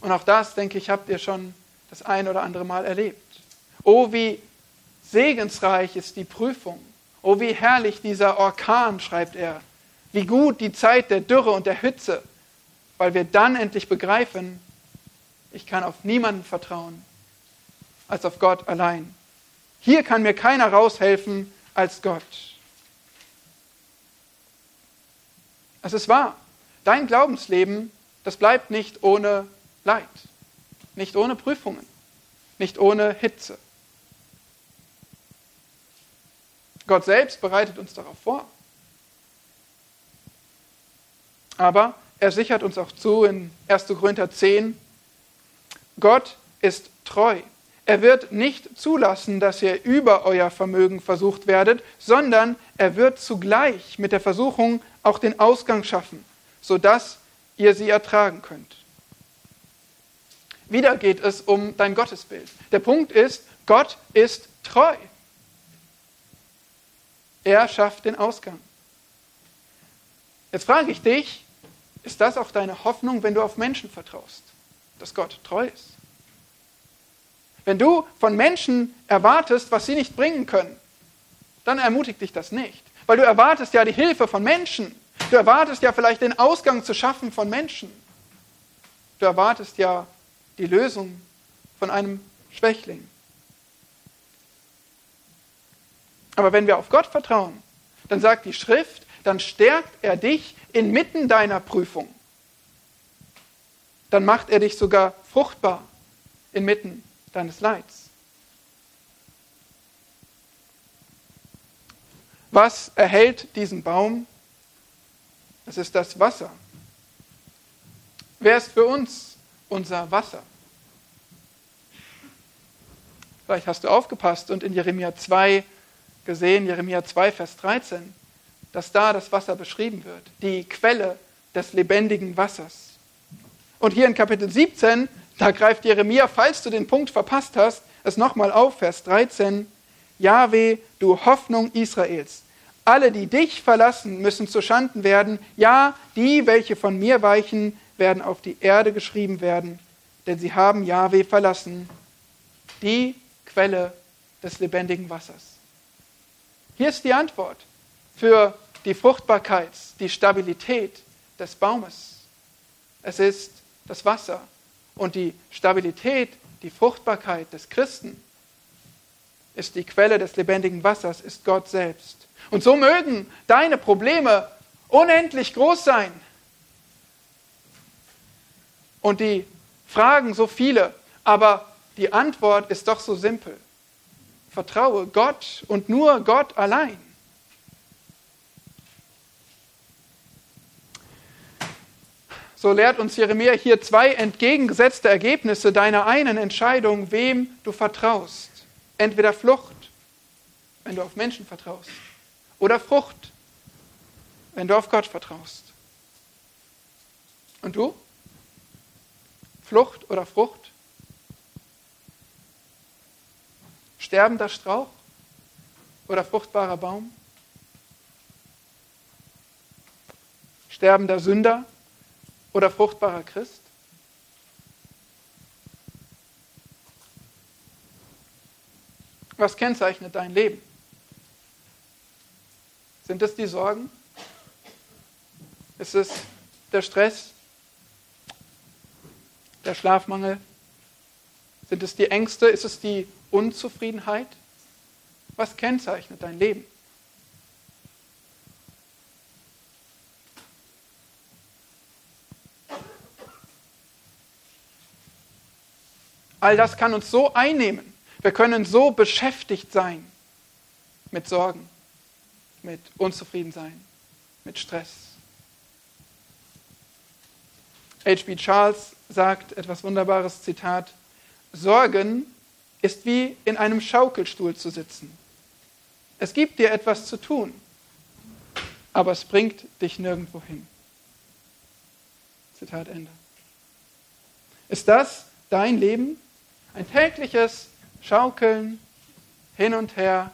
Und auch das, denke ich, habt ihr schon das ein oder andere Mal erlebt. Oh, wie segensreich ist die Prüfung. Oh, wie herrlich dieser Orkan, schreibt er. Wie gut die Zeit der Dürre und der Hitze, weil wir dann endlich begreifen, ich kann auf niemanden vertrauen als auf Gott allein. Hier kann mir keiner raushelfen als Gott. Es ist wahr. Dein Glaubensleben, das bleibt nicht ohne Leid, nicht ohne Prüfungen, nicht ohne Hitze. Gott selbst bereitet uns darauf vor. Aber er sichert uns auch zu in 1. Korinther 10, Gott ist treu. Er wird nicht zulassen, dass ihr über euer Vermögen versucht werdet, sondern er wird zugleich mit der Versuchung auch den Ausgang schaffen, sodass ihr sie ertragen könnt. Wieder geht es um dein Gottesbild. Der Punkt ist, Gott ist treu. Er schafft den Ausgang. Jetzt frage ich dich, ist das auch deine Hoffnung, wenn du auf Menschen vertraust, dass Gott treu ist? Wenn du von Menschen erwartest, was sie nicht bringen können, dann ermutigt dich das nicht. Weil du erwartest ja die Hilfe von Menschen. Du erwartest ja vielleicht den Ausgang zu schaffen von Menschen. Du erwartest ja die Lösung von einem Schwächling. Aber wenn wir auf Gott vertrauen, dann sagt die Schrift, dann stärkt er dich inmitten deiner Prüfung. Dann macht er dich sogar fruchtbar inmitten deines Leids. Was erhält diesen Baum? Es ist das Wasser. Wer ist für uns unser Wasser? Vielleicht hast du aufgepasst und in Jeremia 2 gesehen, Jeremia 2, Vers 13, dass da das Wasser beschrieben wird, die Quelle des lebendigen Wassers. Und hier in Kapitel 17, da greift Jeremia, falls du den Punkt verpasst hast, es nochmal auf, Vers 13, Jahwe, du Hoffnung Israels. Alle, die dich verlassen, müssen zu Schanden werden. Ja, die, welche von mir weichen, werden auf die Erde geschrieben werden, denn sie haben Jahwe verlassen, die Quelle des lebendigen Wassers. Hier ist die Antwort für die Fruchtbarkeit, die Stabilität des Baumes. Es ist das Wasser und die Stabilität, die Fruchtbarkeit des Christen ist die Quelle des lebendigen Wassers, ist Gott selbst. Und so mögen deine Probleme unendlich groß sein und die Fragen so viele, aber die Antwort ist doch so simpel. Vertraue Gott und nur Gott allein. So lehrt uns Jeremia hier zwei entgegengesetzte Ergebnisse deiner einen Entscheidung, wem du vertraust. Entweder Flucht, wenn du auf Menschen vertraust, oder Frucht, wenn du auf Gott vertraust. Und du? Flucht oder Frucht? Sterbender Strauch oder fruchtbarer Baum? Sterbender Sünder oder fruchtbarer Christ? Was kennzeichnet dein Leben? Sind es die Sorgen? Ist es der Stress? Der Schlafmangel? Sind es die Ängste? Ist es die Unzufriedenheit? Was kennzeichnet dein Leben? All das kann uns so einnehmen. Wir können so beschäftigt sein mit Sorgen, mit Unzufriedensein, mit Stress. H.B. Charles sagt etwas Wunderbares, Zitat, Sorgen ist wie in einem Schaukelstuhl zu sitzen. Es gibt dir etwas zu tun, aber es bringt dich nirgendwo hin. Zitat Ende. Ist das dein Leben? Ein tägliches Schaukeln hin und her,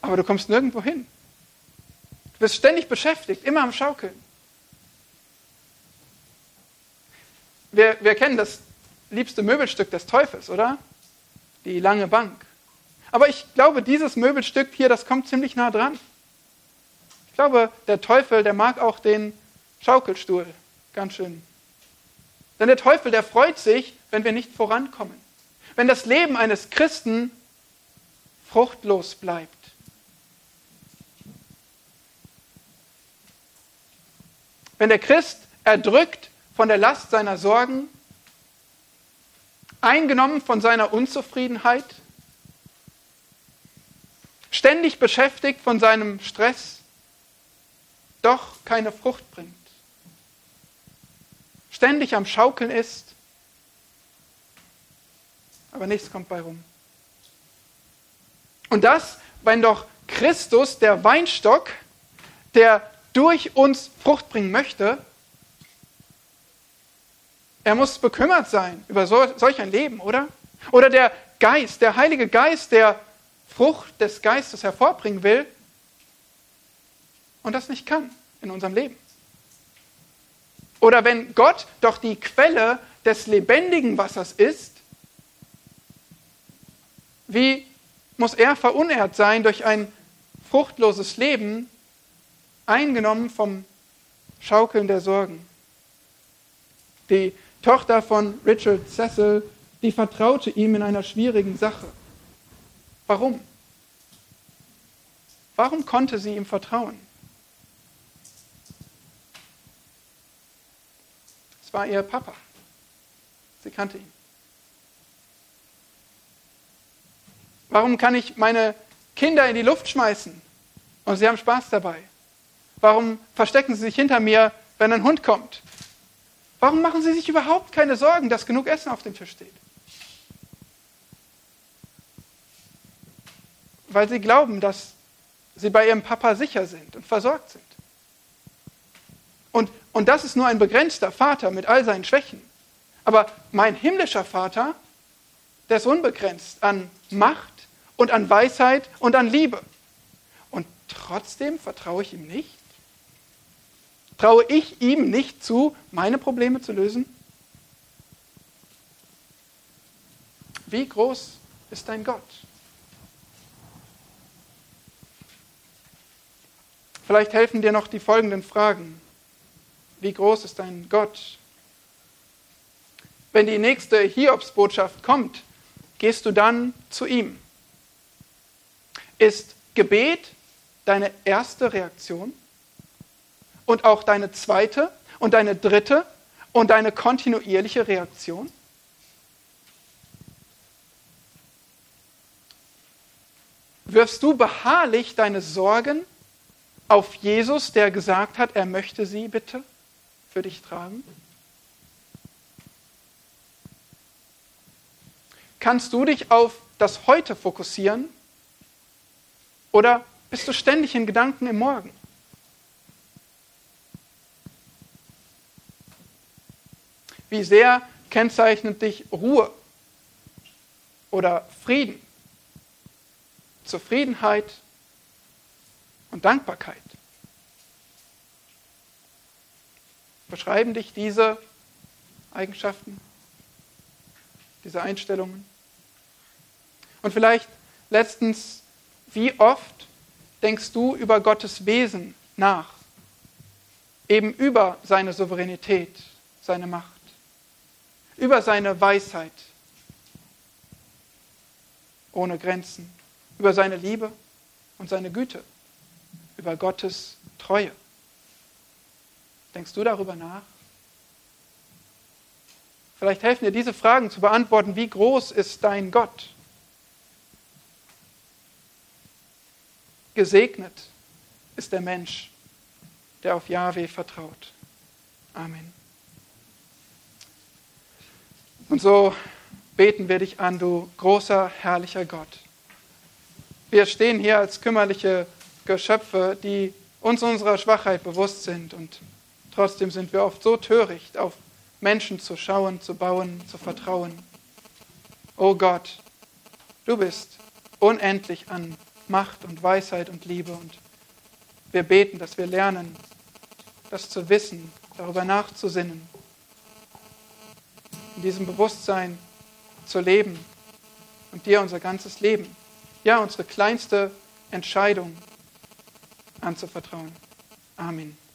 aber du kommst nirgendwo hin. Du bist ständig beschäftigt, immer am Schaukeln. Wir, wir kennen das liebste Möbelstück des Teufels, oder? Die lange Bank. Aber ich glaube, dieses Möbelstück hier, das kommt ziemlich nah dran. Ich glaube, der Teufel, der mag auch den Schaukelstuhl ganz schön. Denn der Teufel, der freut sich, wenn wir nicht vorankommen. Wenn das Leben eines Christen fruchtlos bleibt. Wenn der Christ erdrückt von der Last seiner Sorgen, eingenommen von seiner Unzufriedenheit, ständig beschäftigt von seinem Stress, doch keine Frucht bringt, ständig am Schaukeln ist, aber nichts kommt bei rum. Und das, wenn doch Christus, der Weinstock, der durch uns Frucht bringen möchte, er muss bekümmert sein über so, solch ein Leben, oder? Oder der Geist, der Heilige Geist, der Frucht des Geistes hervorbringen will und das nicht kann in unserem Leben. Oder wenn Gott doch die Quelle des lebendigen Wassers ist, wie muss er verunehrt sein durch ein fruchtloses Leben, eingenommen vom Schaukeln der Sorgen? Die Tochter von Richard Cecil, die vertraute ihm in einer schwierigen Sache. Warum? Warum konnte sie ihm vertrauen? War ihr Papa. Sie kannte ihn. Warum kann ich meine Kinder in die Luft schmeißen und sie haben Spaß dabei? Warum verstecken sie sich hinter mir, wenn ein Hund kommt? Warum machen sie sich überhaupt keine Sorgen, dass genug Essen auf dem Tisch steht? Weil sie glauben, dass sie bei ihrem Papa sicher sind und versorgt sind. Und, und das ist nur ein begrenzter Vater mit all seinen Schwächen. Aber mein himmlischer Vater, der ist unbegrenzt an Macht und an Weisheit und an Liebe. Und trotzdem vertraue ich ihm nicht? Traue ich ihm nicht zu, meine Probleme zu lösen? Wie groß ist dein Gott? Vielleicht helfen dir noch die folgenden Fragen. Wie groß ist dein Gott? Wenn die nächste Hiobsbotschaft kommt, gehst du dann zu ihm. Ist Gebet deine erste Reaktion und auch deine zweite und deine dritte und deine kontinuierliche Reaktion? Wirfst du beharrlich deine Sorgen auf Jesus, der gesagt hat, er möchte sie bitte für dich tragen? Kannst du dich auf das Heute fokussieren oder bist du ständig in Gedanken im Morgen? Wie sehr kennzeichnet dich Ruhe oder Frieden, Zufriedenheit und Dankbarkeit. Beschreiben dich diese Eigenschaften, diese Einstellungen? Und vielleicht letztens, wie oft denkst du über Gottes Wesen nach? Eben über seine Souveränität, seine Macht, über seine Weisheit ohne Grenzen, über seine Liebe und seine Güte über Gottes Treue. Denkst du darüber nach? Vielleicht helfen dir diese Fragen zu beantworten. Wie groß ist dein Gott? Gesegnet ist der Mensch, der auf Jahwe vertraut. Amen. Und so beten wir dich an, du großer, herrlicher Gott. Wir stehen hier als kümmerliche Geschöpfe, die uns unserer Schwachheit bewusst sind. Und trotzdem sind wir oft so töricht, auf Menschen zu schauen, zu bauen, zu vertrauen. O oh Gott, du bist unendlich an Macht und Weisheit und Liebe. Und wir beten, dass wir lernen, das zu wissen, darüber nachzusinnen, in diesem Bewusstsein zu leben und dir unser ganzes Leben, ja unsere kleinste Entscheidung anzuvertrauen. Amen.